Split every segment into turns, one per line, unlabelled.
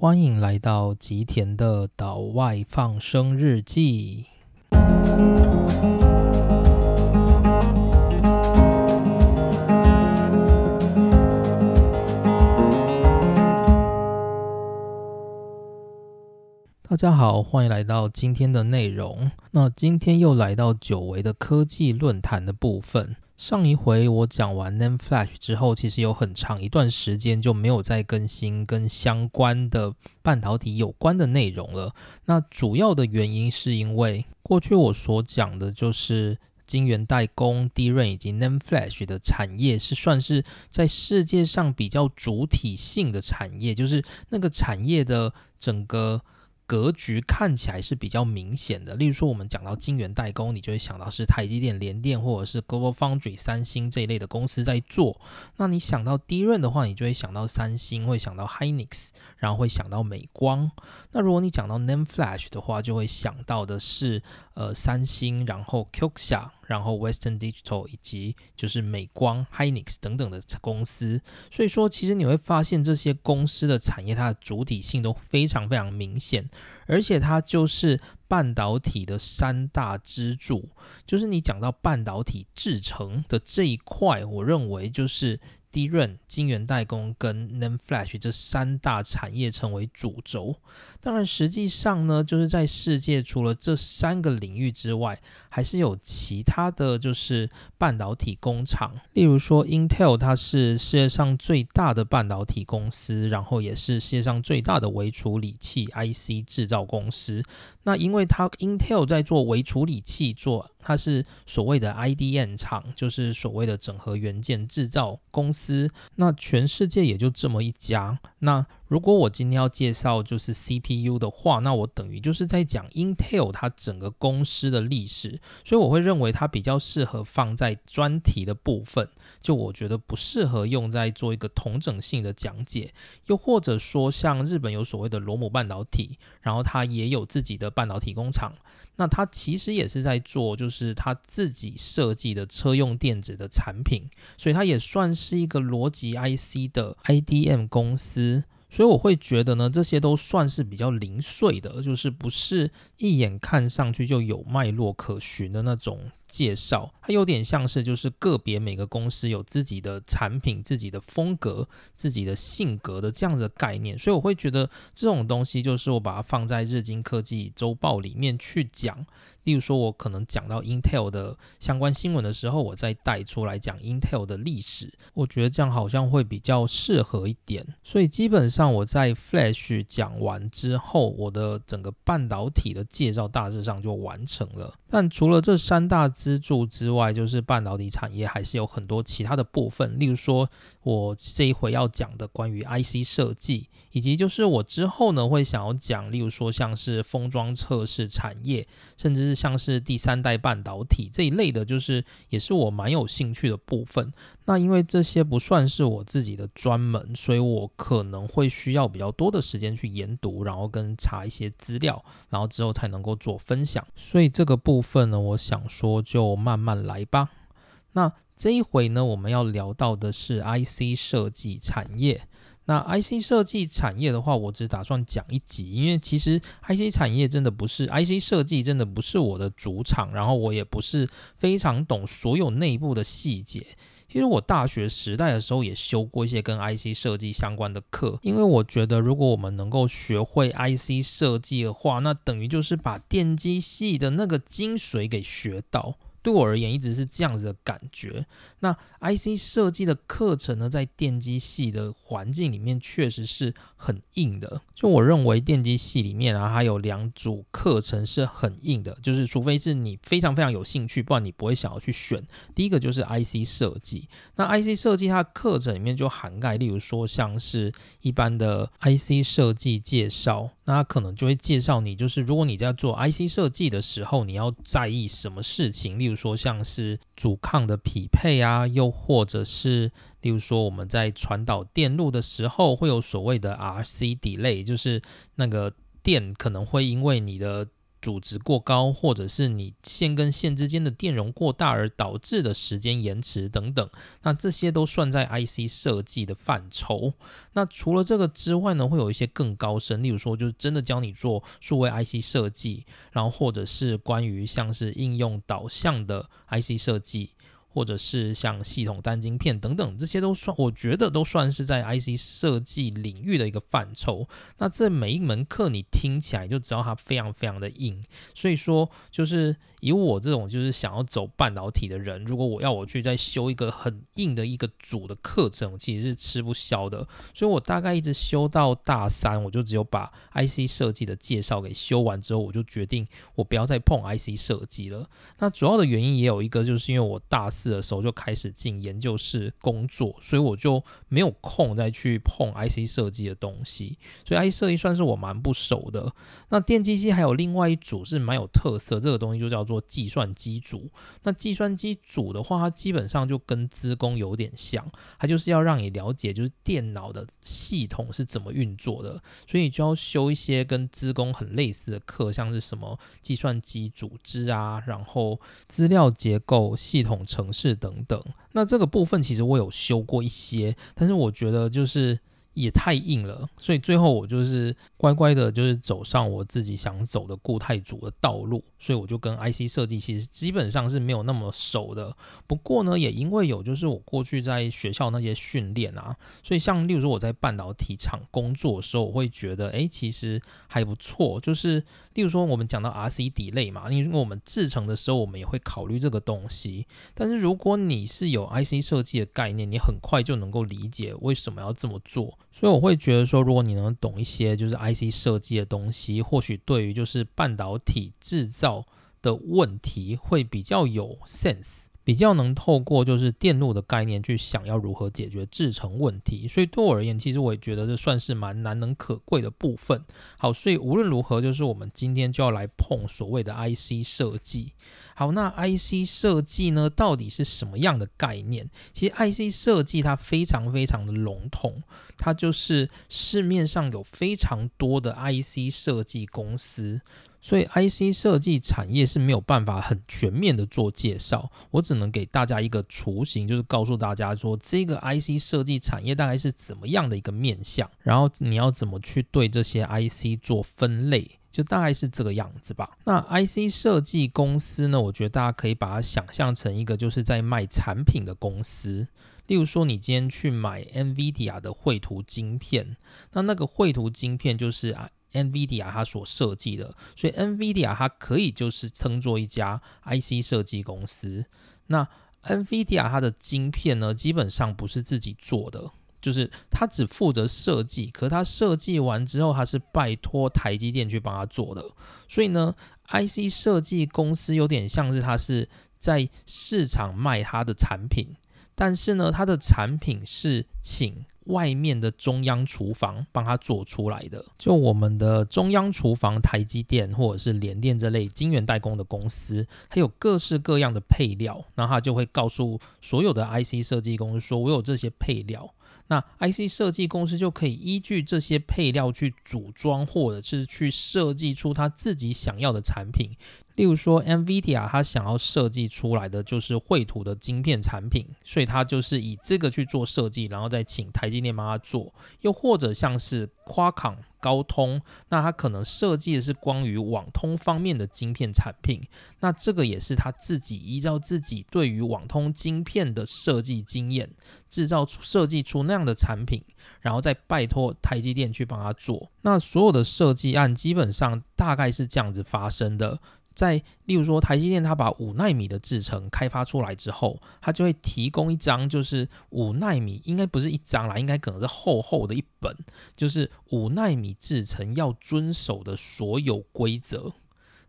欢迎来到吉田的岛外放生日记。大家好，欢迎来到今天的内容。那今天又来到久违的科技论坛的部分。上一回我讲完 NAND Flash 之后，其实有很长一段时间就没有再更新跟相关的半导体有关的内容了。那主要的原因是因为过去我所讲的就是晶圆代工、d r a 以及 NAND Flash 的产业是算是在世界上比较主体性的产业，就是那个产业的整个。格局看起来是比较明显的，例如说我们讲到晶圆代工，你就会想到是台积电、联电或者是 Global Foundry、三星这一类的公司在做。那你想到低润的话，你就会想到三星，会想到 Hynix，然后会想到美光。那如果你讲到 n a m e Flash 的话，就会想到的是呃三星，然后 Qxia。然后，Western Digital 以及就是美光、Hynix 等等的公司，所以说其实你会发现这些公司的产业它的主体性都非常非常明显，而且它就是半导体的三大支柱。就是你讲到半导体制成的这一块，我认为就是。低润、晶圆代工跟 n a n Flash 这三大产业成为主轴。当然，实际上呢，就是在世界除了这三个领域之外，还是有其他的就是半导体工厂。例如说，Intel 它是世界上最大的半导体公司，然后也是世界上最大的微处理器 IC 制造公司。那因为它 Intel 在做微处理器做。它是所谓的 IDM 厂，就是所谓的整合元件制造公司。那全世界也就这么一家。那如果我今天要介绍就是 CPU 的话，那我等于就是在讲 Intel 它整个公司的历史，所以我会认为它比较适合放在专题的部分，就我觉得不适合用在做一个同整性的讲解。又或者说像日本有所谓的罗姆半导体，然后它也有自己的半导体工厂，那它其实也是在做就是它自己设计的车用电子的产品，所以它也算是一个逻辑 IC 的 IDM 公司。所以我会觉得呢，这些都算是比较零碎的，就是不是一眼看上去就有脉络可循的那种。介绍它有点像是就是个别每个公司有自己的产品、自己的风格、自己的性格的这样的概念，所以我会觉得这种东西就是我把它放在日经科技周报里面去讲。例如说，我可能讲到 Intel 的相关新闻的时候，我再带出来讲 Intel 的历史，我觉得这样好像会比较适合一点。所以基本上我在 Flash 讲完之后，我的整个半导体的介绍大致上就完成了。但除了这三大支柱之外，就是半导体产业还是有很多其他的部分，例如说，我这一回要讲的关于 IC 设计，以及就是我之后呢会想要讲，例如说像是封装测试产业，甚至是像是第三代半导体这一类的，就是也是我蛮有兴趣的部分。那因为这些不算是我自己的专门，所以我可能会需要比较多的时间去研读，然后跟查一些资料，然后之后才能够做分享。所以这个部分呢，我想说就慢慢来吧。那这一回呢，我们要聊到的是 IC 设计产业。那 IC 设计产业的话，我只打算讲一集，因为其实 IC 产业真的不是 IC 设计，真的不是我的主场，然后我也不是非常懂所有内部的细节。其实我大学时代的时候也修过一些跟 IC 设计相关的课，因为我觉得如果我们能够学会 IC 设计的话，那等于就是把电机系的那个精髓给学到。对我而言，一直是这样子的感觉。那 IC 设计的课程呢，在电机系的环境里面，确实是很硬的。就我认为，电机系里面啊，还有两组课程是很硬的，就是除非是你非常非常有兴趣，不然你不会想要去选。第一个就是 IC 设计。那 IC 设计它的课程里面就涵盖，例如说像是一般的 IC 设计介绍。那可能就会介绍你，就是如果你在做 IC 设计的时候，你要在意什么事情？例比如说像是阻抗的匹配啊，又或者是例如说我们在传导电路的时候，会有所谓的 RC delay，就是那个电可能会因为你的阻值过高，或者是你线跟线之间的电容过大而导致的时间延迟等等，那这些都算在 IC 设计的范畴。那除了这个之外呢，会有一些更高深，例如说就是真的教你做数位 IC 设计，然后或者是关于像是应用导向的 IC 设计。或者是像系统单晶片等等，这些都算，我觉得都算是在 IC 设计领域的一个范畴。那这每一门课你听起来就知道它非常非常的硬，所以说就是以我这种就是想要走半导体的人，如果我要我去再修一个很硬的一个组的课程，其实是吃不消的。所以我大概一直修到大三，我就只有把 IC 设计的介绍给修完之后，我就决定我不要再碰 IC 设计了。那主要的原因也有一个，就是因为我大。的时候就开始进研究室工作，所以我就没有空再去碰 IC 设计的东西，所以 IC 设计算是我蛮不熟的。那电机系还有另外一组是蛮有特色，这个东西就叫做计算机组。那计算机组的话，它基本上就跟资工有点像，它就是要让你了解就是电脑的系统是怎么运作的，所以你就要修一些跟资工很类似的课，像是什么计算机组织啊，然后资料结构、系统程。是等等，那这个部分其实我有修过一些，但是我觉得就是。也太硬了，所以最后我就是乖乖的，就是走上我自己想走的固态组的道路。所以我就跟 IC 设计其实基本上是没有那么熟的。不过呢，也因为有就是我过去在学校那些训练啊，所以像例如说我在半导体厂工作的时候，我会觉得哎，其实还不错。就是例如说我们讲到 RC 底类嘛，因为我们制成的时候，我们也会考虑这个东西。但是如果你是有 IC 设计的概念，你很快就能够理解为什么要这么做。所以我会觉得说，如果你能懂一些就是 IC 设计的东西，或许对于就是半导体制造的问题会比较有 sense。比较能透过就是电路的概念去想要如何解决制成问题，所以对我而言，其实我也觉得这算是蛮难能可贵的部分。好，所以无论如何，就是我们今天就要来碰所谓的 IC 设计。好，那 IC 设计呢，到底是什么样的概念？其实 IC 设计它非常非常的笼统，它就是市面上有非常多的 IC 设计公司。所以，IC 设计产业是没有办法很全面的做介绍，我只能给大家一个雏形，就是告诉大家说，这个 IC 设计产业大概是怎么样的一个面向，然后你要怎么去对这些 IC 做分类，就大概是这个样子吧。那 IC 设计公司呢，我觉得大家可以把它想象成一个就是在卖产品的公司，例如说你今天去买 NVIDIA 的绘图晶片，那那个绘图晶片就是啊。NVIDIA 它所设计的，所以 NVIDIA 它可以就是称作一家 IC 设计公司。那 NVIDIA 它的晶片呢，基本上不是自己做的，就是它只负责设计，可它设计完之后，它是拜托台积电去帮他做的。所以呢，IC 设计公司有点像是它是在市场卖它的产品。但是呢，它的产品是请外面的中央厨房帮他做出来的。就我们的中央厨房，台积电或者是联电这类晶圆代工的公司，它有各式各样的配料，那它就会告诉所有的 IC 设计公司说：“我有这些配料。”那 IC 设计公司就可以依据这些配料去组装，或者是去设计出他自己想要的产品。例如说，NVIDIA 它想要设计出来的就是绘图的晶片产品，所以它就是以这个去做设计，然后再请台积电帮他做。又或者像是夸康。高通，那它可能设计的是关于网通方面的晶片产品，那这个也是他自己依照自己对于网通晶片的设计经验，制造出设计出那样的产品，然后再拜托台积电去帮他做。那所有的设计案基本上大概是这样子发生的。在例如说，台积电它把五纳米的制程开发出来之后，它就会提供一张，就是五纳米应该不是一张啦，应该可能是厚厚的一本，就是五纳米制程要遵守的所有规则。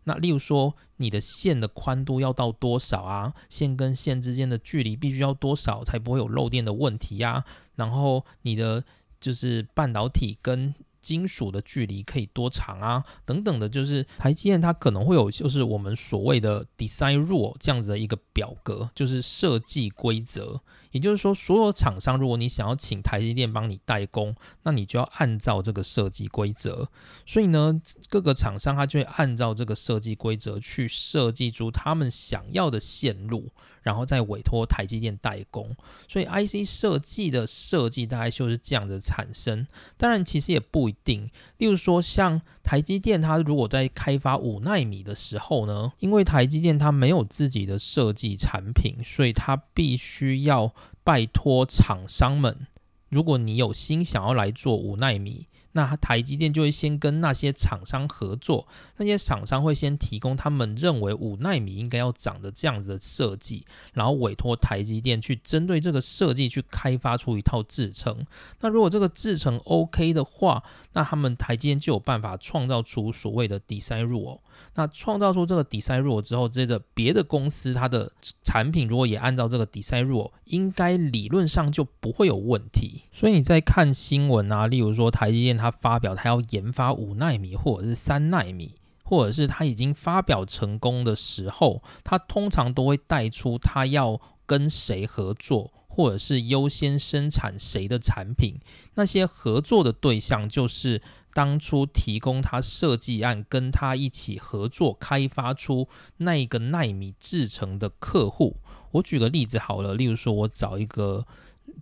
那例如说，你的线的宽度要到多少啊？线跟线之间的距离必须要多少才不会有漏电的问题呀？然后你的就是半导体跟金属的距离可以多长啊？等等的，就是台积电它可能会有，就是我们所谓的 design rule 这样子的一个表格，就是设计规则，也就是说，所有厂商如果你想要请台积电帮你代工，那你就要按照这个设计规则。所以呢，各个厂商他就会按照这个设计规则去设计出他们想要的线路。然后再委托台积电代工，所以 IC 设计的设计大概就是这样的产生。当然，其实也不一定。例如说，像台积电，它如果在开发五纳米的时候呢，因为台积电它没有自己的设计产品，所以它必须要拜托厂商们。如果你有心想要来做五纳米，那台积电就会先跟那些厂商合作，那些厂商会先提供他们认为五纳米应该要长的这样子的设计，然后委托台积电去针对这个设计去开发出一套制程。那如果这个制程 OK 的话，那他们台积电就有办法创造出所谓的 design rule。那创造出这个 design rule 之后，接着别的公司它的产品如果也按照这个 design rule，应该理论上就不会有问题。所以你在看新闻啊，例如说台积电。它发表它要研发五纳米或者是三纳米，或者是他已经发表成功的时候，他通常都会带出他要跟谁合作，或者是优先生产谁的产品。那些合作的对象就是当初提供他设计案跟他一起合作开发出那一个纳米制成的客户。我举个例子好了，例如说我找一个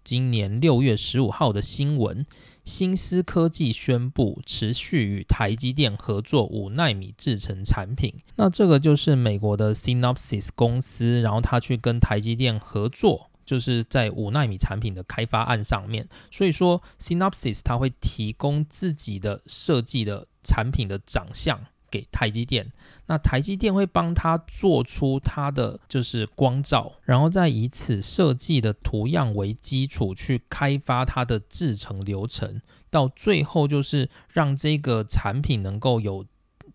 今年六月十五号的新闻。新思科技宣布持续与台积电合作五纳米制程产品。那这个就是美国的 Synopsys 公司，然后他去跟台积电合作，就是在五纳米产品的开发案上面。所以说，Synopsys 它会提供自己的设计的产品的长相。给台积电，那台积电会帮他做出它的就是光照，然后再以此设计的图样为基础去开发它的制程流程，到最后就是让这个产品能够有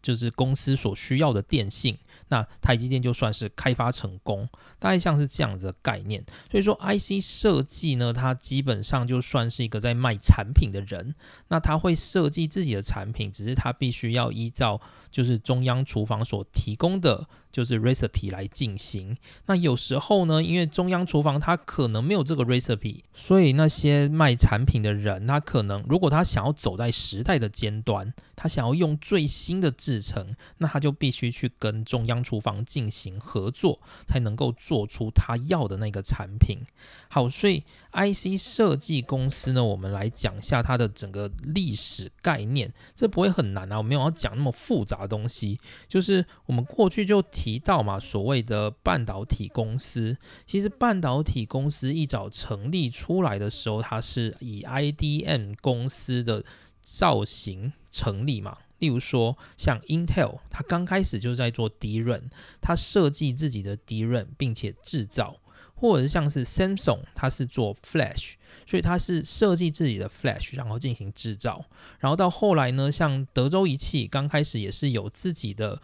就是公司所需要的电信。那台积电就算是开发成功，大概像是这样子的概念。所以说，IC 设计呢，它基本上就算是一个在卖产品的人。那他会设计自己的产品，只是他必须要依照就是中央厨房所提供的。就是 recipe 来进行。那有时候呢，因为中央厨房它可能没有这个 recipe，所以那些卖产品的人，他可能如果他想要走在时代的尖端，他想要用最新的制成，那他就必须去跟中央厨房进行合作，才能够做出他要的那个产品。好，所以 IC 设计公司呢，我们来讲一下它的整个历史概念。这不会很难啊，我没有要讲那么复杂的东西，就是我们过去就。提到嘛，所谓的半导体公司，其实半导体公司一早成立出来的时候，它是以 IDM 公司的造型成立嘛。例如说，像 Intel，它刚开始就在做 DRAM，它设计自己的 DRAM 并且制造；或者像是 Samsung，它是做 Flash，所以它是设计自己的 Flash，然后进行制造。然后到后来呢，像德州仪器，刚开始也是有自己的。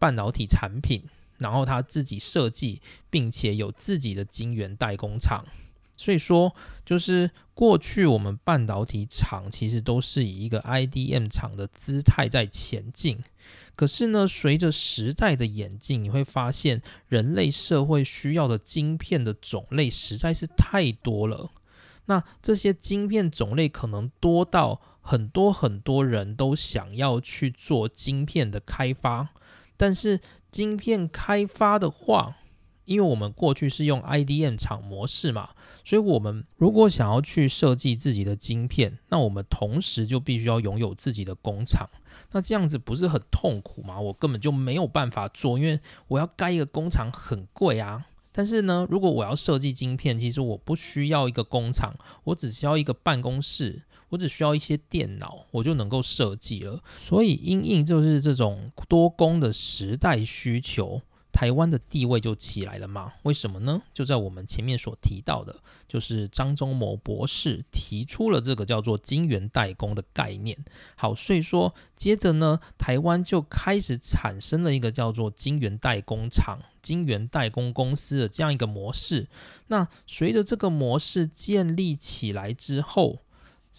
半导体产品，然后它自己设计，并且有自己的晶圆代工厂。所以说，就是过去我们半导体厂其实都是以一个 IDM 厂的姿态在前进。可是呢，随着时代的演进，你会发现人类社会需要的晶片的种类实在是太多了。那这些晶片种类可能多到很多很多人都想要去做晶片的开发。但是晶片开发的话，因为我们过去是用 IDM 厂模式嘛，所以我们如果想要去设计自己的晶片，那我们同时就必须要拥有自己的工厂。那这样子不是很痛苦吗？我根本就没有办法做，因为我要盖一个工厂很贵啊。但是呢，如果我要设计晶片，其实我不需要一个工厂，我只需要一个办公室。我只需要一些电脑，我就能够设计了。所以，因应就是这种多工的时代需求，台湾的地位就起来了嘛？为什么呢？就在我们前面所提到的，就是张忠谋博士提出了这个叫做晶圆代工的概念。好，所以说接着呢，台湾就开始产生了一个叫做晶圆代工厂、晶圆代工公司的这样一个模式。那随着这个模式建立起来之后，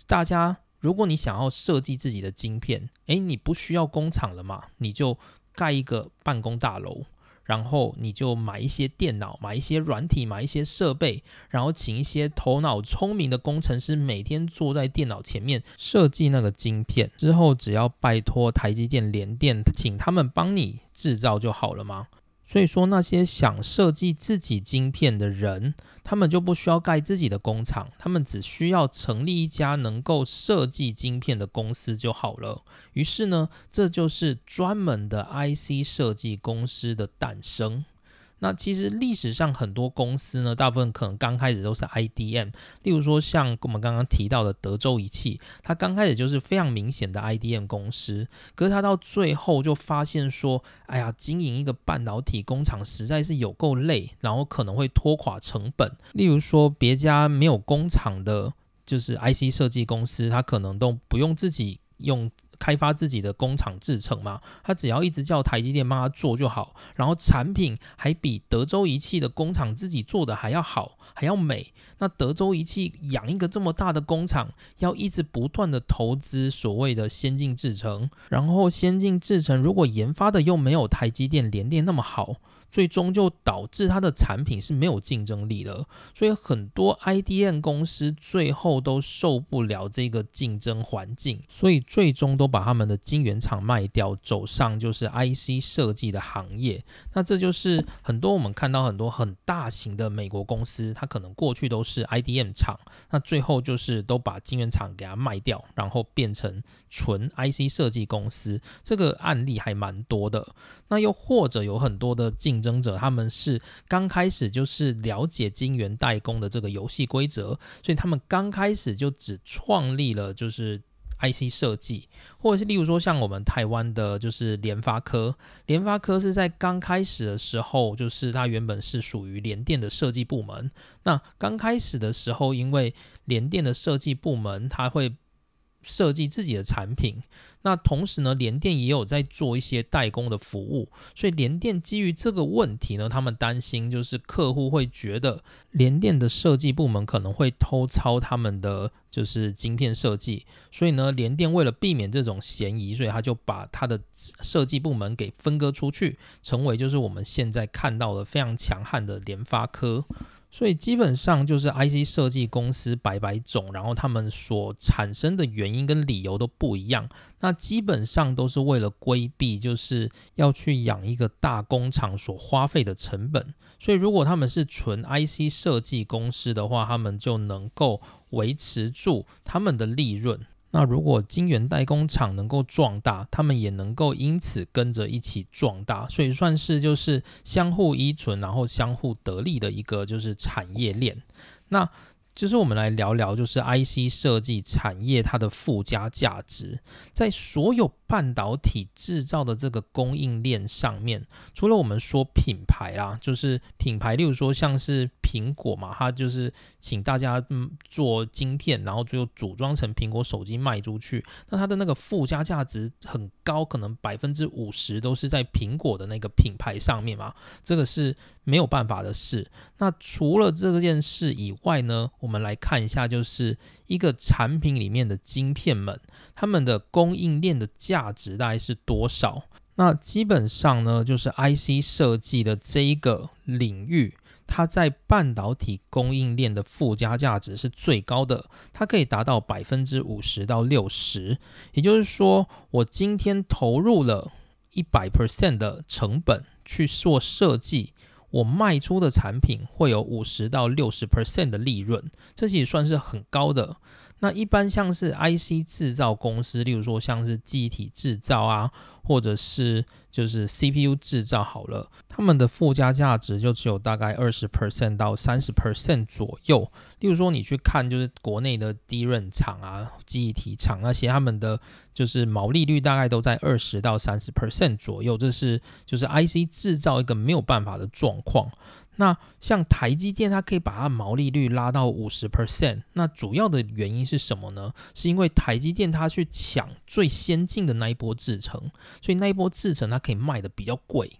大家，如果你想要设计自己的晶片，诶，你不需要工厂了嘛？你就盖一个办公大楼，然后你就买一些电脑，买一些软体，买一些设备，然后请一些头脑聪明的工程师每天坐在电脑前面设计那个晶片，之后只要拜托台积电、联电，请他们帮你制造就好了吗？所以说，那些想设计自己晶片的人，他们就不需要盖自己的工厂，他们只需要成立一家能够设计晶片的公司就好了。于是呢，这就是专门的 IC 设计公司的诞生。那其实历史上很多公司呢，大部分可能刚开始都是 IDM，例如说像我们刚刚提到的德州仪器，它刚开始就是非常明显的 IDM 公司，可是它到最后就发现说，哎呀，经营一个半导体工厂实在是有够累，然后可能会拖垮成本。例如说别家没有工厂的，就是 IC 设计公司，它可能都不用自己用。开发自己的工厂制成嘛，他只要一直叫台积电帮他做就好，然后产品还比德州仪器的工厂自己做的还要好，还要美。那德州仪器养一个这么大的工厂，要一直不断的投资所谓的先进制程，然后先进制程如果研发的又没有台积电、联电那么好。最终就导致它的产品是没有竞争力的，所以很多 IDM 公司最后都受不了这个竞争环境，所以最终都把他们的晶圆厂卖掉，走上就是 IC 设计的行业。那这就是很多我们看到很多很大型的美国公司，它可能过去都是 IDM 厂，那最后就是都把晶圆厂给它卖掉，然后变成纯 IC 设计公司。这个案例还蛮多的。那又或者有很多的竞争者，他们是刚开始就是了解晶圆代工的这个游戏规则，所以他们刚开始就只创立了就是 IC 设计，或者是例如说像我们台湾的，就是联发科，联发科是在刚开始的时候，就是它原本是属于联电的设计部门。那刚开始的时候，因为联电的设计部门，它会设计自己的产品。那同时呢，联电也有在做一些代工的服务，所以联电基于这个问题呢，他们担心就是客户会觉得联电的设计部门可能会偷抄他们的就是晶片设计，所以呢，联电为了避免这种嫌疑，所以他就把他的设计部门给分割出去，成为就是我们现在看到的非常强悍的联发科。所以基本上就是 IC 设计公司百百种，然后他们所产生的原因跟理由都不一样。那基本上都是为了规避，就是要去养一个大工厂所花费的成本。所以如果他们是纯 IC 设计公司的话，他们就能够维持住他们的利润。那如果晶圆代工厂能够壮大，他们也能够因此跟着一起壮大，所以算是就是相互依存，然后相互得利的一个就是产业链。那就是我们来聊聊，就是 IC 设计产业它的附加价值，在所有半导体制造的这个供应链上面，除了我们说品牌啦，就是品牌，例如说像是苹果嘛，它就是请大家做晶片，然后最后组装成苹果手机卖出去，那它的那个附加价值很高，可能百分之五十都是在苹果的那个品牌上面嘛，这个是没有办法的事。那除了这件事以外呢？我们来看一下，就是一个产品里面的晶片们，他们的供应链的价值大概是多少？那基本上呢，就是 IC 设计的这一个领域，它在半导体供应链的附加价值是最高的，它可以达到百分之五十到六十。也就是说，我今天投入了一百 percent 的成本去做设计。我卖出的产品会有五十到六十 percent 的利润，这些也算是很高的。那一般像是 IC 制造公司，例如说像是记忆体制造啊。或者是就是 CPU 制造好了，他们的附加价值就只有大概二十 percent 到三十 percent 左右。例如说，你去看就是国内的低润厂啊、记忆体厂那些，他们的就是毛利率大概都在二十到三十 percent 左右，这是就是 IC 制造一个没有办法的状况。那像台积电，它可以把它毛利率拉到五十 percent，那主要的原因是什么呢？是因为台积电它去抢最先进的那一波制程，所以那一波制程它可以卖的比较贵。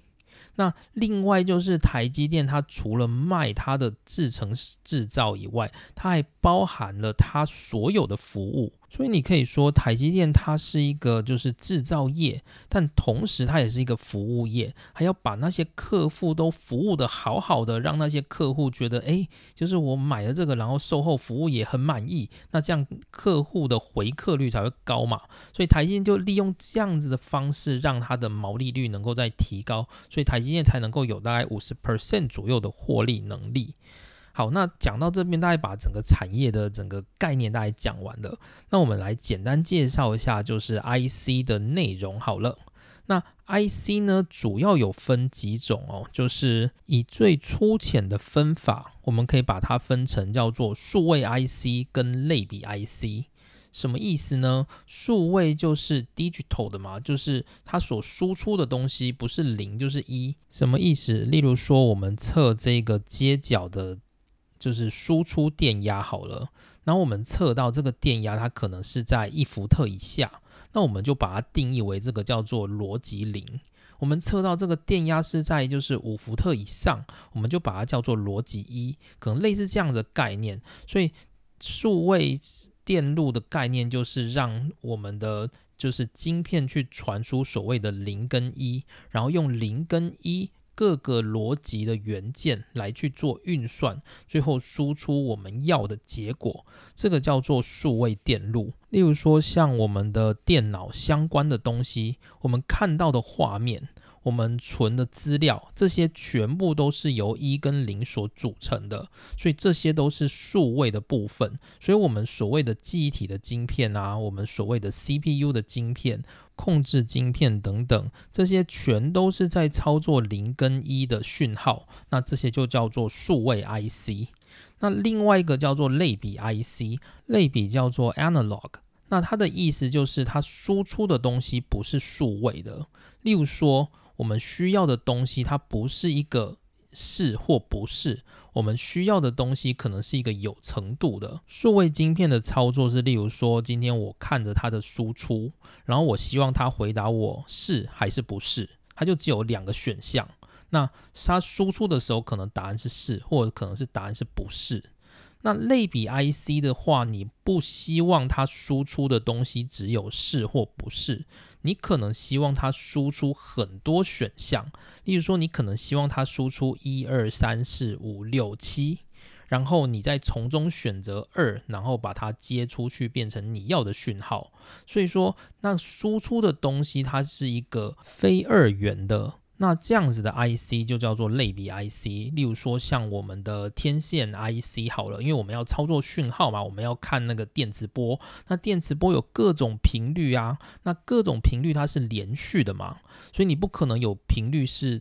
那另外就是台积电，它除了卖它的制程制造以外，它还包含了它所有的服务。所以你可以说台积电它是一个就是制造业，但同时它也是一个服务业，还要把那些客户都服务的好好的，让那些客户觉得，哎，就是我买了这个，然后售后服务也很满意，那这样客户的回客率才会高嘛。所以台积电就利用这样子的方式，让它的毛利率能够再提高，所以台积电才能够有大概五十 percent 左右的获利能力。好，那讲到这边，大概把整个产业的整个概念大概讲完了。那我们来简单介绍一下，就是 IC 的内容好了。那 IC 呢，主要有分几种哦，就是以最粗浅的分法，我们可以把它分成叫做数位 IC 跟类比 IC。什么意思呢？数位就是 digital 的嘛，就是它所输出的东西不是零就是一。什么意思？例如说，我们测这个接角的。就是输出电压好了，然后我们测到这个电压，它可能是在一伏特以下，那我们就把它定义为这个叫做逻辑零。我们测到这个电压是在就是五伏特以上，我们就把它叫做逻辑一，可能类似这样的概念。所以数位电路的概念就是让我们的就是晶片去传输所谓的零跟一，然后用零跟一。各个逻辑的元件来去做运算，最后输出我们要的结果，这个叫做数位电路。例如说，像我们的电脑相关的东西，我们看到的画面。我们存的资料，这些全部都是由一跟零所组成的，所以这些都是数位的部分。所以，我们所谓的记忆体的晶片啊，我们所谓的 CPU 的晶片、控制晶片等等，这些全都是在操作零跟一的讯号。那这些就叫做数位 IC。那另外一个叫做类比 IC，类比叫做 analog。那它的意思就是它输出的东西不是数位的，例如说。我们需要的东西，它不是一个是或不是。我们需要的东西可能是一个有程度的数位晶片的操作是，例如说，今天我看着它的输出，然后我希望它回答我是还是不是，它就只有两个选项。那它输出的时候，可能答案是是，或者可能是答案是不是。那类比 IC 的话，你不希望它输出的东西只有是或不是，你可能希望它输出很多选项。例如说，你可能希望它输出一二三四五六七，然后你再从中选择二，然后把它接出去变成你要的讯号。所以说，那输出的东西它是一个非二元的。那这样子的 IC 就叫做类比 IC，例如说像我们的天线 IC 好了，因为我们要操作讯号嘛，我们要看那个电磁波，那电磁波有各种频率啊，那各种频率它是连续的嘛，所以你不可能有频率是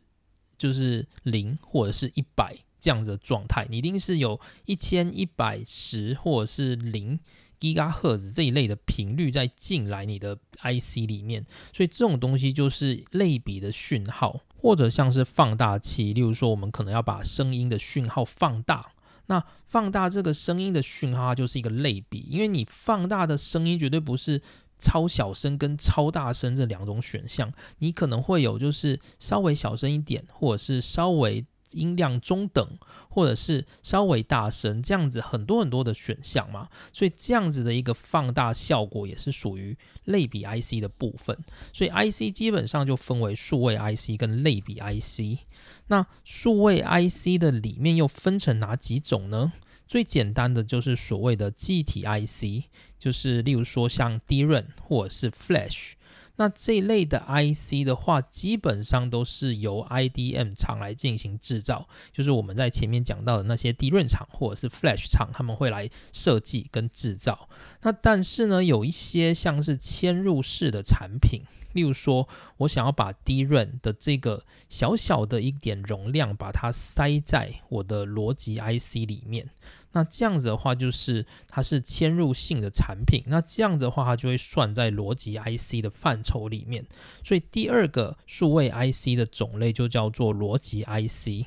就是零或者是一百这样子的状态，你一定是有一千一百十或者是零。吉嘎赫兹这一类的频率在进来你的 IC 里面，所以这种东西就是类比的讯号，或者像是放大器。例如说，我们可能要把声音的讯号放大，那放大这个声音的讯号它就是一个类比，因为你放大的声音绝对不是超小声跟超大声这两种选项，你可能会有就是稍微小声一点，或者是稍微。音量中等，或者是稍微大声，这样子很多很多的选项嘛，所以这样子的一个放大效果也是属于类比 IC 的部分。所以 IC 基本上就分为数位 IC 跟类比 IC。那数位 IC 的里面又分成哪几种呢？最简单的就是所谓的记体 IC，就是例如说像 DRAM 或者是 Flash。那这一类的 IC 的话，基本上都是由 IDM 厂来进行制造，就是我们在前面讲到的那些 d r a 厂或者是 Flash 厂，他们会来设计跟制造。那但是呢，有一些像是嵌入式的产品，例如说我想要把 d r a 的这个小小的一点容量，把它塞在我的逻辑 IC 里面。那这样子的话，就是它是嵌入性的产品。那这样子的话，它就会算在逻辑 IC 的范畴里面。所以第二个数位 IC 的种类就叫做逻辑 IC。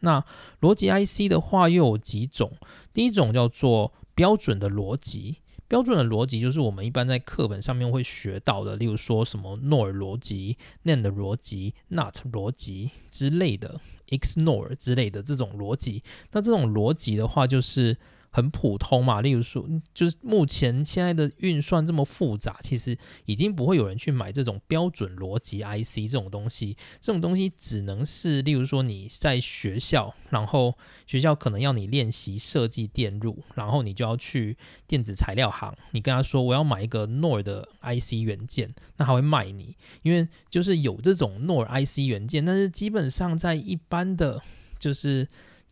那逻辑 IC 的话又有几种？第一种叫做标准的逻辑。标准的逻辑就是我们一般在课本上面会学到的，例如说什么诺尔逻辑、NAND 逻辑、NOT 逻辑之类的。Ignore 之类的这种逻辑，那这种逻辑的话，就是很普通嘛。例如说，就是目前现在的运算这么复杂，其实已经不会有人去买这种标准逻辑 IC 这种东西。这种东西只能是，例如说你在学校，然后学校可能要你练习设计电路，然后你就要去电子材料行，你跟他说我要买一个 NOR 的 IC 元件，那他会卖你，因为就是有这种 NOR IC 元件，但是基本上在一般的。就是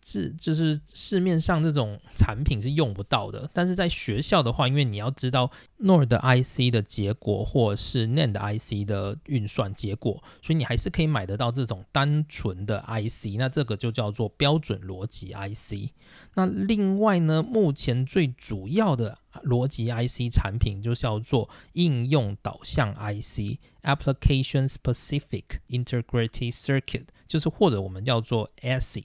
是就是市面上这种产品是用不到的，但是在学校的话，因为你要知道 NOR 的 IC 的结果，或是 NAND IC 的运算结果，所以你还是可以买得到这种单纯的 IC。那这个就叫做标准逻辑 IC。那另外呢，目前最主要的逻辑 IC 产品就叫做应用导向 IC（Application Specific Integrated Circuit）。就是或者我们叫做 ASIC，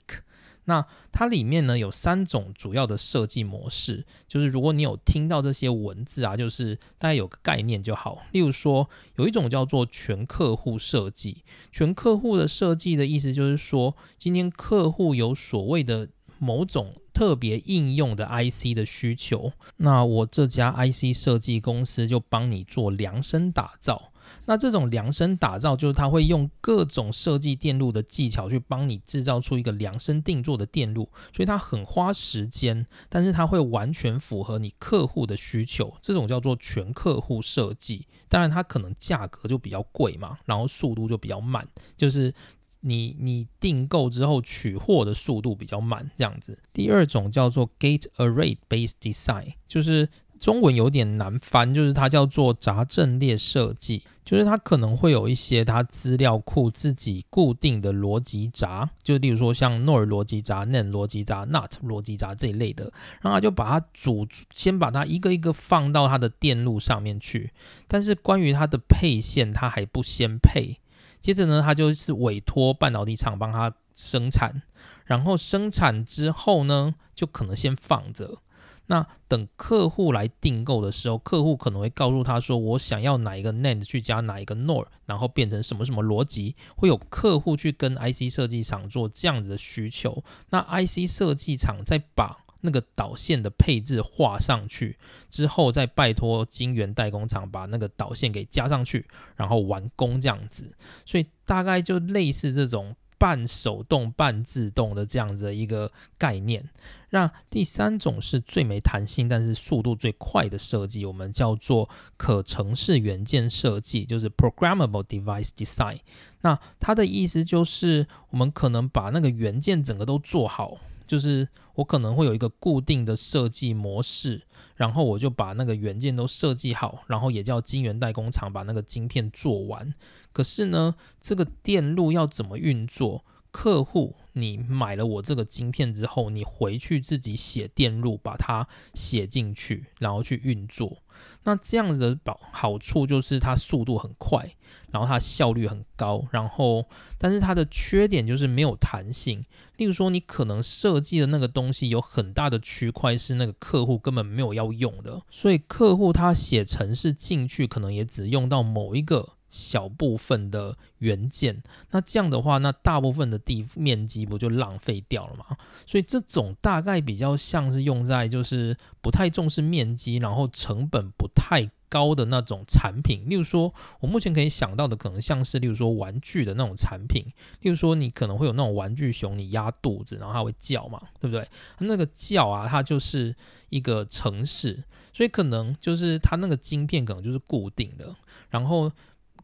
那它里面呢有三种主要的设计模式，就是如果你有听到这些文字啊，就是大家有个概念就好。例如说有一种叫做全客户设计，全客户的设计的意思就是说，今天客户有所谓的某种特别应用的 IC 的需求，那我这家 IC 设计公司就帮你做量身打造。那这种量身打造，就是他会用各种设计电路的技巧去帮你制造出一个量身定做的电路，所以它很花时间，但是它会完全符合你客户的需求。这种叫做全客户设计，当然它可能价格就比较贵嘛，然后速度就比较慢，就是你你订购之后取货的速度比较慢这样子。第二种叫做 Gate Array Based Design，就是中文有点难翻，就是它叫做杂阵列设计。就是它可能会有一些它资料库自己固定的逻辑闸，就例如说像 NOR 逻辑闸、NAND 逻辑闸、NOT 逻辑闸这一类的，然后它就把它组，先把它一个一个放到它的电路上面去。但是关于它的配线，它还不先配。接着呢，它就是委托半导体厂帮它生产，然后生产之后呢，就可能先放着。那等客户来订购的时候，客户可能会告诉他说：“我想要哪一个 NAND 去加哪一个 NOR，然后变成什么什么逻辑。”会有客户去跟 IC 设计厂做这样子的需求。那 IC 设计厂再把那个导线的配置画上去之后，再拜托晶圆代工厂把那个导线给加上去，然后完工这样子。所以大概就类似这种。半手动半自动的这样子的一个概念，那第三种是最没弹性，但是速度最快的设计，我们叫做可程式元件设计，就是 programmable device design。那它的意思就是，我们可能把那个元件整个都做好，就是我可能会有一个固定的设计模式。然后我就把那个元件都设计好，然后也叫晶圆代工厂把那个晶片做完。可是呢，这个电路要怎么运作？客户，你买了我这个晶片之后，你回去自己写电路，把它写进去，然后去运作。那这样子的保好处就是它速度很快，然后它效率很高。然后，但是它的缺点就是没有弹性。例如说，你可能设计的那个东西有很大的区块是那个客户根本没有要用的，所以客户他写程式进去，可能也只用到某一个。小部分的元件，那这样的话，那大部分的地面积不就浪费掉了吗？所以这种大概比较像是用在就是不太重视面积，然后成本不太高的那种产品。例如说，我目前可以想到的可能像是，例如说玩具的那种产品。例如说，你可能会有那种玩具熊，你压肚子，然后它会叫嘛，对不对？那个叫啊，它就是一个城市，所以可能就是它那个晶片可能就是固定的，然后。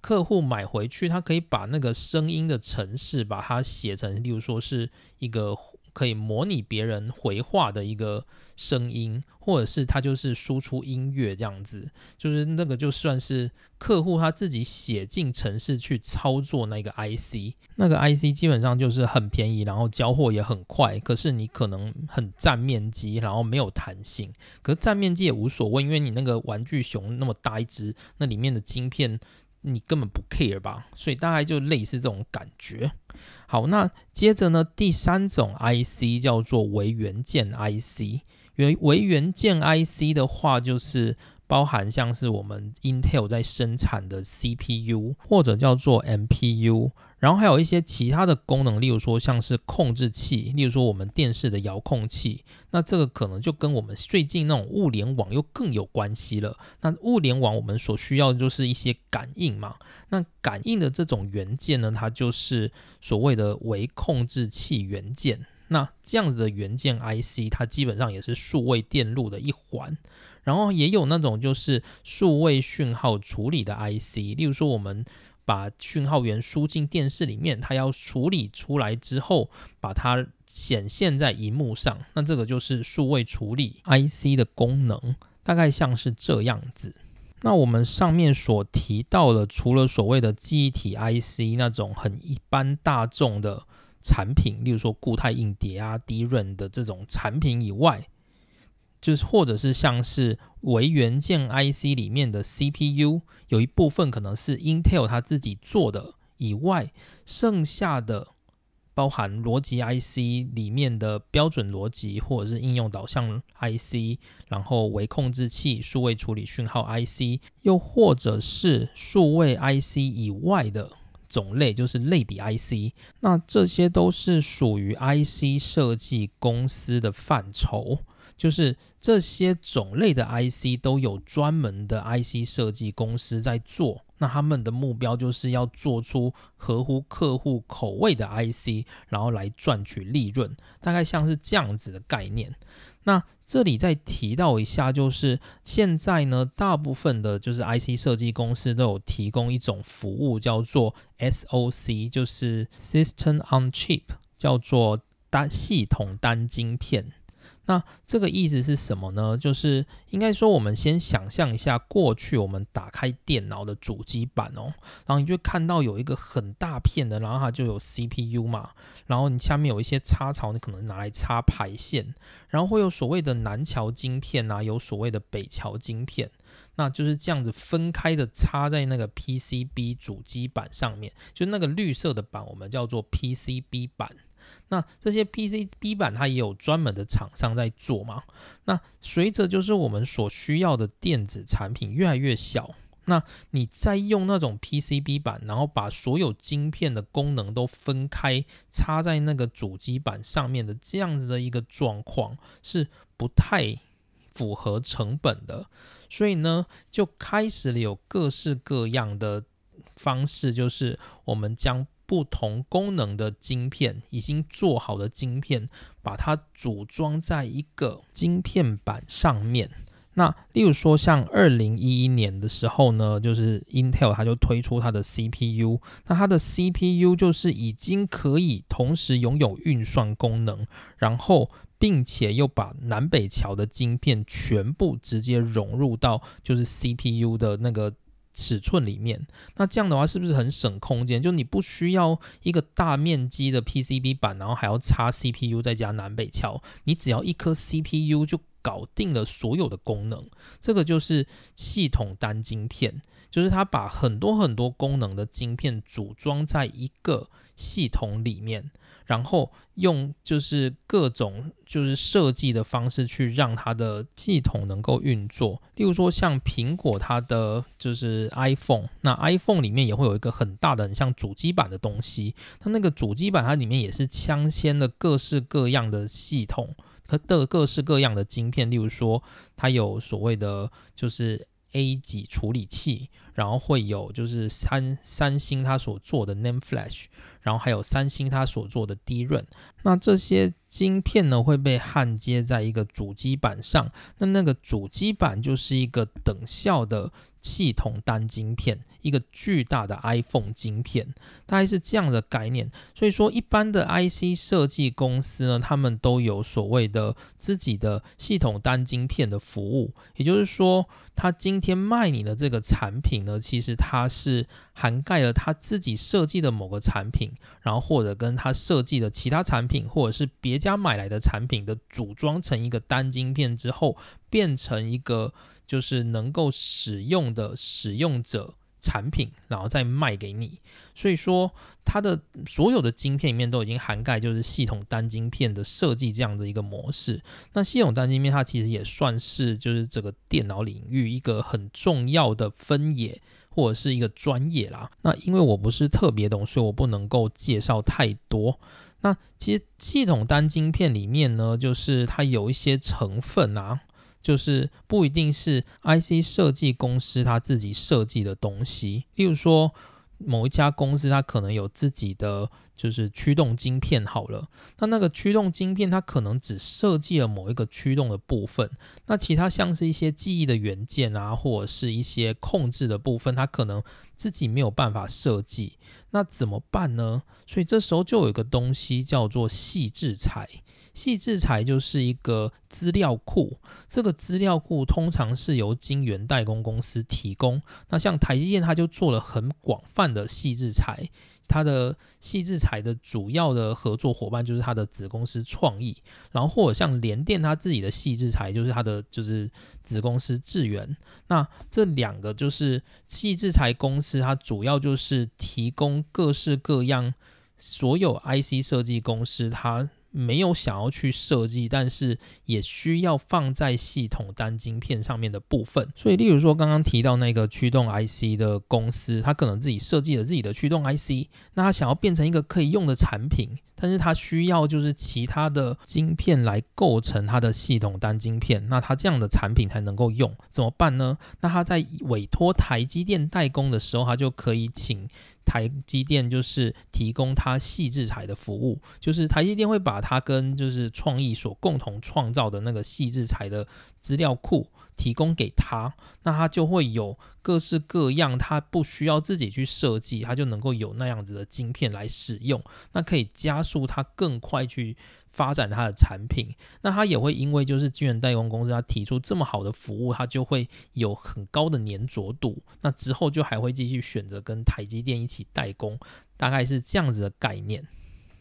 客户买回去，他可以把那个声音的城市，把它写成，例如说是一个可以模拟别人回话的一个声音，或者是他就是输出音乐这样子，就是那个就算是客户他自己写进程式去操作那个 IC，那个 IC 基本上就是很便宜，然后交货也很快，可是你可能很占面积，然后没有弹性，可是占面积也无所谓，因为你那个玩具熊那么大一只，那里面的晶片。你根本不 care 吧，所以大概就类似这种感觉。好，那接着呢，第三种 IC 叫做为元件 IC。原微元件 IC 的话，就是包含像是我们 Intel 在生产的 CPU 或者叫做 MPU，然后还有一些其他的功能，例如说像是控制器，例如说我们电视的遥控器，那这个可能就跟我们最近那种物联网又更有关系了。那物联网我们所需要的就是一些感应嘛，那感应的这种元件呢，它就是所谓的微控制器元件。那这样子的元件 IC，它基本上也是数位电路的一环。然后也有那种就是数位讯号处理的 IC，例如说我们把讯号源输进电视里面，它要处理出来之后，把它显现在荧幕上，那这个就是数位处理 IC 的功能，大概像是这样子。那我们上面所提到的，除了所谓的记忆体 IC 那种很一般大众的产品，例如说固态硬碟啊、低润的这种产品以外，就是，或者是像是微元件 IC 里面的 CPU，有一部分可能是 Intel 它自己做的以外，剩下的包含逻辑 IC 里面的标准逻辑，或者是应用导向 IC，然后微控制器、数位处理讯号 IC，又或者是数位 IC 以外的种类，就是类比 IC，那这些都是属于 IC 设计公司的范畴。就是这些种类的 IC 都有专门的 IC 设计公司在做，那他们的目标就是要做出合乎客户口味的 IC，然后来赚取利润，大概像是这样子的概念。那这里再提到一下，就是现在呢，大部分的就是 IC 设计公司都有提供一种服务，叫做 SOC，就是 System on Chip，叫做单系统单晶片。那这个意思是什么呢？就是应该说，我们先想象一下，过去我们打开电脑的主机板哦，然后你就看到有一个很大片的，然后它就有 CPU 嘛，然后你下面有一些插槽，你可能拿来插排线，然后会有所谓的南桥晶片啊，有所谓的北桥晶片，那就是这样子分开的插在那个 PCB 主机板上面，就那个绿色的板，我们叫做 PCB 板。那这些 PCB 板它也有专门的厂商在做嘛？那随着就是我们所需要的电子产品越来越小，那你再用那种 PCB 板，然后把所有晶片的功能都分开插在那个主机板上面的这样子的一个状况是不太符合成本的，所以呢就开始了有各式各样的方式，就是我们将不同功能的晶片已经做好的晶片，把它组装在一个晶片板上面。那例如说，像二零一一年的时候呢，就是 Intel 它就推出它的 CPU，那它的 CPU 就是已经可以同时拥有运算功能，然后并且又把南北桥的晶片全部直接融入到就是 CPU 的那个。尺寸里面，那这样的话是不是很省空间？就你不需要一个大面积的 PCB 板，然后还要插 CPU 再加南北桥，你只要一颗 CPU 就搞定了所有的功能。这个就是系统单晶片，就是它把很多很多功能的晶片组装在一个系统里面。然后用就是各种就是设计的方式去让它的系统能够运作。例如说像苹果它的就是 iPhone，那 iPhone 里面也会有一个很大的很像主机板的东西。它那个主机板它里面也是镶嵌了各式各样的系统和的各式各样的晶片。例如说它有所谓的就是 A 级处理器，然后会有就是三三星它所做的 Name Flash。然后还有三星它所做的低润，那这些晶片呢会被焊接在一个主机板上，那那个主机板就是一个等效的系统单晶片，一个巨大的 iPhone 晶片，大概是这样的概念。所以说，一般的 IC 设计公司呢，他们都有所谓的自己的系统单晶片的服务，也就是说，他今天卖你的这个产品呢，其实它是涵盖了他自己设计的某个产品。然后或者跟他设计的其他产品，或者是别家买来的产品的组装成一个单晶片之后，变成一个就是能够使用的使用者产品，然后再卖给你。所以说，它的所有的晶片里面都已经涵盖就是系统单晶片的设计这样的一个模式。那系统单晶片它其实也算是就是这个电脑领域一个很重要的分野或者是一个专业啦。那因为我不是特别懂，所以我不能够介绍太多。那其实系统单晶片里面呢，就是它有一些成分啊。就是不一定是 IC 设计公司它自己设计的东西，例如说某一家公司它可能有自己的就是驱动晶片好了，那那个驱动晶片它可能只设计了某一个驱动的部分，那其他像是一些记忆的元件啊，或者是一些控制的部分，它可能自己没有办法设计，那怎么办呢？所以这时候就有一个东西叫做细制材。细制裁就是一个资料库，这个资料库通常是由晶圆代工公司提供。那像台积电，它就做了很广泛的细制裁，它的细制裁的主要的合作伙伴就是它的子公司创意，然后或者像联电它自己的细制裁就是它的就是子公司智源。那这两个就是细制裁公司，它主要就是提供各式各样所有 IC 设计公司它。没有想要去设计，但是也需要放在系统单晶片上面的部分。所以，例如说刚刚提到那个驱动 IC 的公司，他可能自己设计了自己的驱动 IC，那他想要变成一个可以用的产品，但是他需要就是其他的晶片来构成它的系统单晶片，那他这样的产品才能够用，怎么办呢？那他在委托台积电代工的时候，他就可以请。台积电就是提供它细制材的服务，就是台积电会把它跟就是创意所共同创造的那个细制材的资料库提供给他，那他就会有各式各样，他不需要自己去设计，他就能够有那样子的晶片来使用，那可以加速他更快去。发展他的产品，那他也会因为就是晶圆代工公司他提出这么好的服务，他就会有很高的粘着度。那之后就还会继续选择跟台积电一起代工，大概是这样子的概念。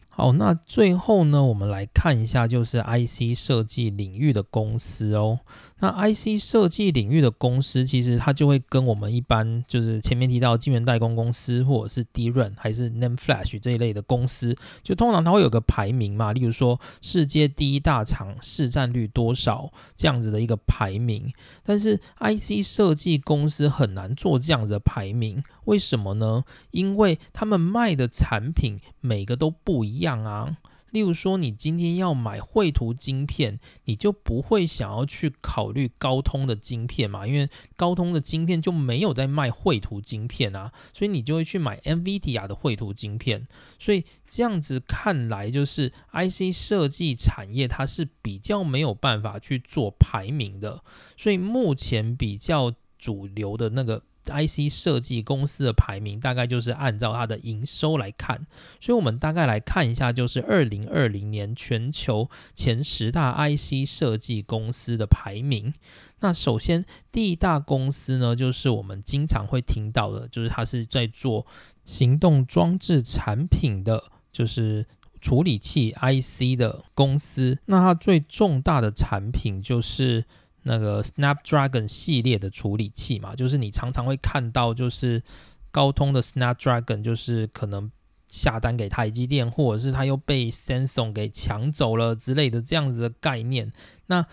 好，那最后呢，我们来看一下就是 IC 设计领域的公司哦。那 IC 设计领域的公司，其实它就会跟我们一般就是前面提到晶圆代工公司，或者是 DRAM 还是 n a m e Flash 这一类的公司，就通常它会有个排名嘛，例如说世界第一大厂市占率多少这样子的一个排名。但是 IC 设计公司很难做这样子的排名，为什么呢？因为他们卖的产品每个都不一样啊。例如说，你今天要买绘图晶片，你就不会想要去考虑高通的晶片嘛？因为高通的晶片就没有在卖绘图晶片啊，所以你就会去买 NVIDIA 的绘图晶片。所以这样子看来，就是 IC 设计产业它是比较没有办法去做排名的。所以目前比较主流的那个。IC 设计公司的排名大概就是按照它的营收来看，所以我们大概来看一下，就是二零二零年全球前十大 IC 设计公司的排名。那首先第一大公司呢，就是我们经常会听到的，就是它是在做行动装置产品的，就是处理器 IC 的公司。那它最重大的产品就是。那个 Snapdragon 系列的处理器嘛，就是你常常会看到，就是高通的 Snapdragon，就是可能下单给台积电，或者是它又被 Samsung 给抢走了之类的这样子的概念。那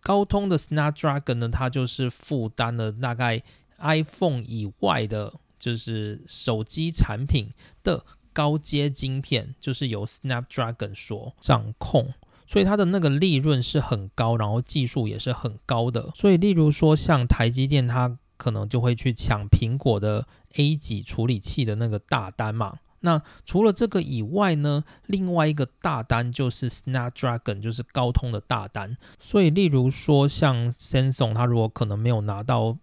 高通的 Snapdragon 呢，它就是负担了大概 iPhone 以外的，就是手机产品的高阶晶片，就是由 Snapdragon 所掌控。所以它的那个利润是很高，然后技术也是很高的。所以，例如说像台积电，它可能就会去抢苹果的 A 级处理器的那个大单嘛。那除了这个以外呢，另外一个大单就是 Snapdragon，就是高通的大单。所以，例如说像 Samsung，它如果可能没有拿到。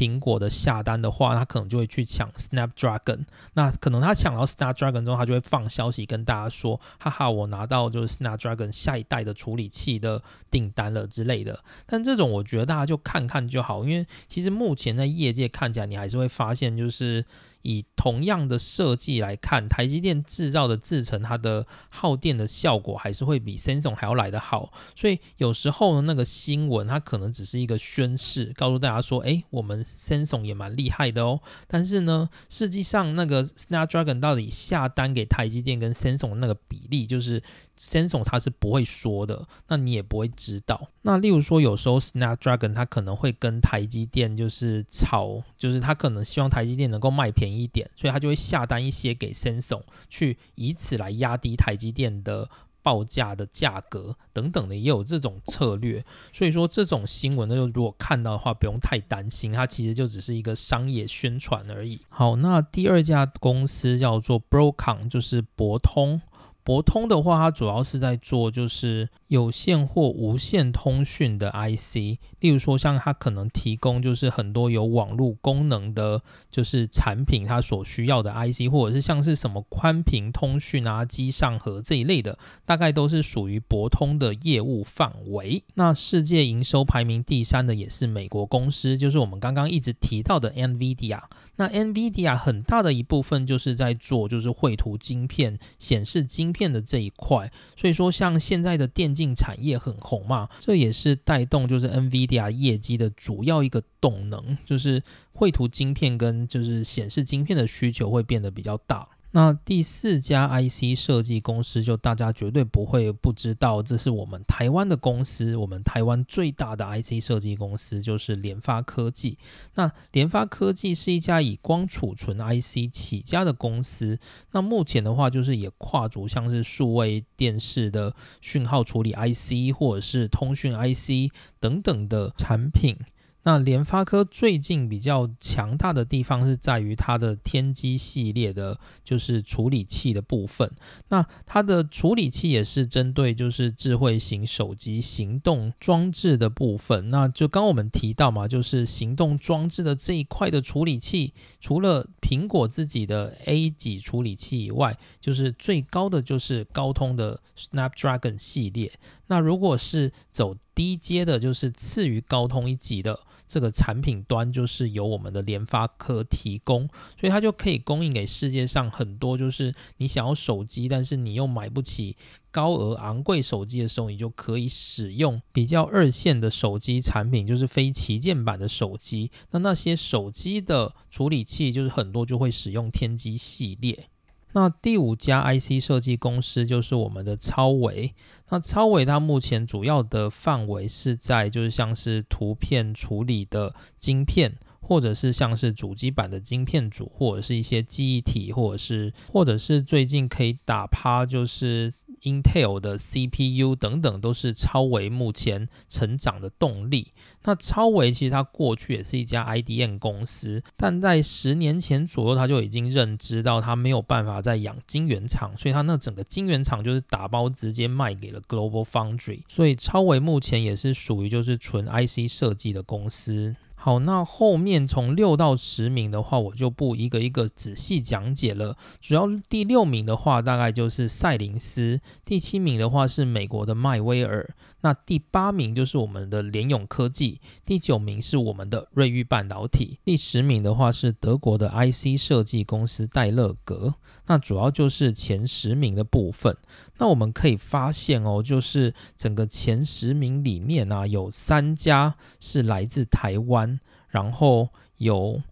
苹果的下单的话，他可能就会去抢 Snapdragon。那可能他抢到 Snapdragon 之后，他就会放消息跟大家说：“哈哈，我拿到就是 Snapdragon 下一代的处理器的订单了之类的。”但这种我觉得大家就看看就好，因为其实目前在业界看起来，你还是会发现，就是以同样的设计来看，台积电制造的制程，它的耗电的效果还是会比 Samsung 还要来得好。所以有时候呢，那个新闻它可能只是一个宣示，告诉大家说，哎，我们 Samsung 也蛮厉害的哦。但是呢，实际上那个 Snapdragon 到底下单给台积电跟 Samsung 那个比例，就是 Samsung 它是不会说的，那你也不会知道。那例如说，有时候 Snapdragon 它可能会跟台积电就是吵，就是他可能希望台积电能够卖便宜一点，所以他就会下单一些给 Samsung，去以此来压低台积电的报价的价格等等的，也有这种策略。所以说这种新闻呢，就如果看到的话，不用太担心，它其实就只是一个商业宣传而已。好，那第二家公司叫做 Broadcom，就是博通。博通的话，它主要是在做就是有线或无线通讯的 IC，例如说像它可能提供就是很多有网络功能的，就是产品它所需要的 IC，或者是像是什么宽频通讯啊、机上盒这一类的，大概都是属于博通的业务范围。那世界营收排名第三的也是美国公司，就是我们刚刚一直提到的 NVIDIA。那 NVIDIA 很大的一部分就是在做就是绘图晶片、显示晶片的这一块，所以说像现在的电竞产业很红嘛，这也是带动就是 NVIDIA 业绩的主要一个动能，就是绘图晶片跟就是显示晶片的需求会变得比较大。那第四家 IC 设计公司，就大家绝对不会不知道，这是我们台湾的公司，我们台湾最大的 IC 设计公司就是联发科技。那联发科技是一家以光储存 IC 起家的公司，那目前的话就是也跨足像是数位电视的讯号处理 IC，或者是通讯 IC 等等的产品。那联发科最近比较强大的地方是在于它的天玑系列的，就是处理器的部分。那它的处理器也是针对就是智慧型手机行动装置的部分。那就刚我们提到嘛，就是行动装置的这一块的处理器，除了苹果自己的 A 级处理器以外，就是最高的就是高通的 Snapdragon 系列。那如果是走低阶的，就是次于高通一级的这个产品端，就是由我们的联发科提供，所以它就可以供应给世界上很多，就是你想要手机，但是你又买不起高额昂贵手机的时候，你就可以使用比较二线的手机产品，就是非旗舰版的手机。那那些手机的处理器，就是很多就会使用天玑系列。那第五家 IC 设计公司就是我们的超维。那超维它目前主要的范围是在就是像是图片处理的晶片，或者是像是主机板的晶片组，或者是一些记忆体，或者是或者是最近可以打趴就是。Intel 的 CPU 等等都是超维目前成长的动力。那超维其实它过去也是一家 IDM 公司，但在十年前左右，它就已经认知到它没有办法再养晶圆厂，所以它那整个晶圆厂就是打包直接卖给了 Global Foundry。所以超维目前也是属于就是纯 IC 设计的公司。好，那后面从六到十名的话，我就不一个一个仔细讲解了。主要第六名的话，大概就是赛灵思；第七名的话是美国的迈威尔；那第八名就是我们的联永科技；第九名是我们的瑞昱半导体；第十名的话是德国的 IC 设计公司戴勒格。那主要就是前十名的部分。那我们可以发现哦，就是整个前十名里面呢，有三家是来自台湾，然后有。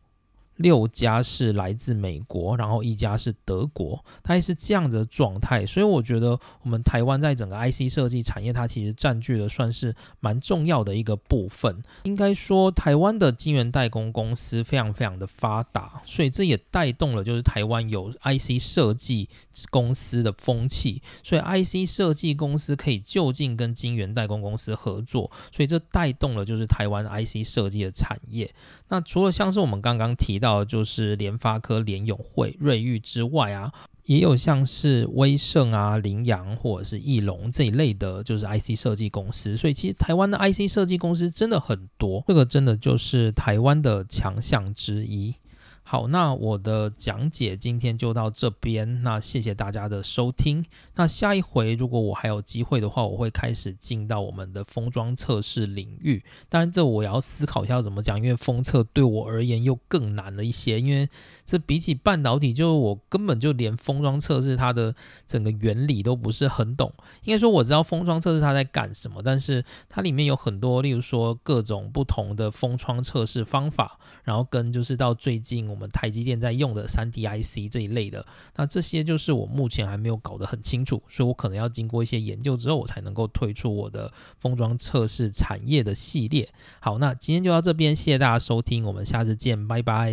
六家是来自美国，然后一家是德国，它也是这样子的状态。所以我觉得我们台湾在整个 IC 设计产业，它其实占据了算是蛮重要的一个部分。应该说，台湾的晶圆代工公司非常非常的发达，所以这也带动了就是台湾有 IC 设计公司的风气。所以 IC 设计公司可以就近跟晶圆代工公司合作，所以这带动了就是台湾 IC 设计的产业。那除了像是我们刚刚提到，到就是联发科、联永会、瑞昱之外啊，也有像是威盛啊、羚羊或者是翼龙这一类的，就是 IC 设计公司。所以其实台湾的 IC 设计公司真的很多，这个真的就是台湾的强项之一。好，那我的讲解今天就到这边。那谢谢大家的收听。那下一回如果我还有机会的话，我会开始进到我们的封装测试领域。当然，这我要思考一下怎么讲，因为封测对我而言又更难了一些。因为这比起半导体，就是我根本就连封装测试它的整个原理都不是很懂。应该说我知道封装测试它在干什么，但是它里面有很多，例如说各种不同的封窗测试方法，然后跟就是到最近。我们台积电在用的三 D IC 这一类的，那这些就是我目前还没有搞得很清楚，所以我可能要经过一些研究之后，我才能够推出我的封装测试产业的系列。好，那今天就到这边，谢谢大家收听，我们下次见，拜拜。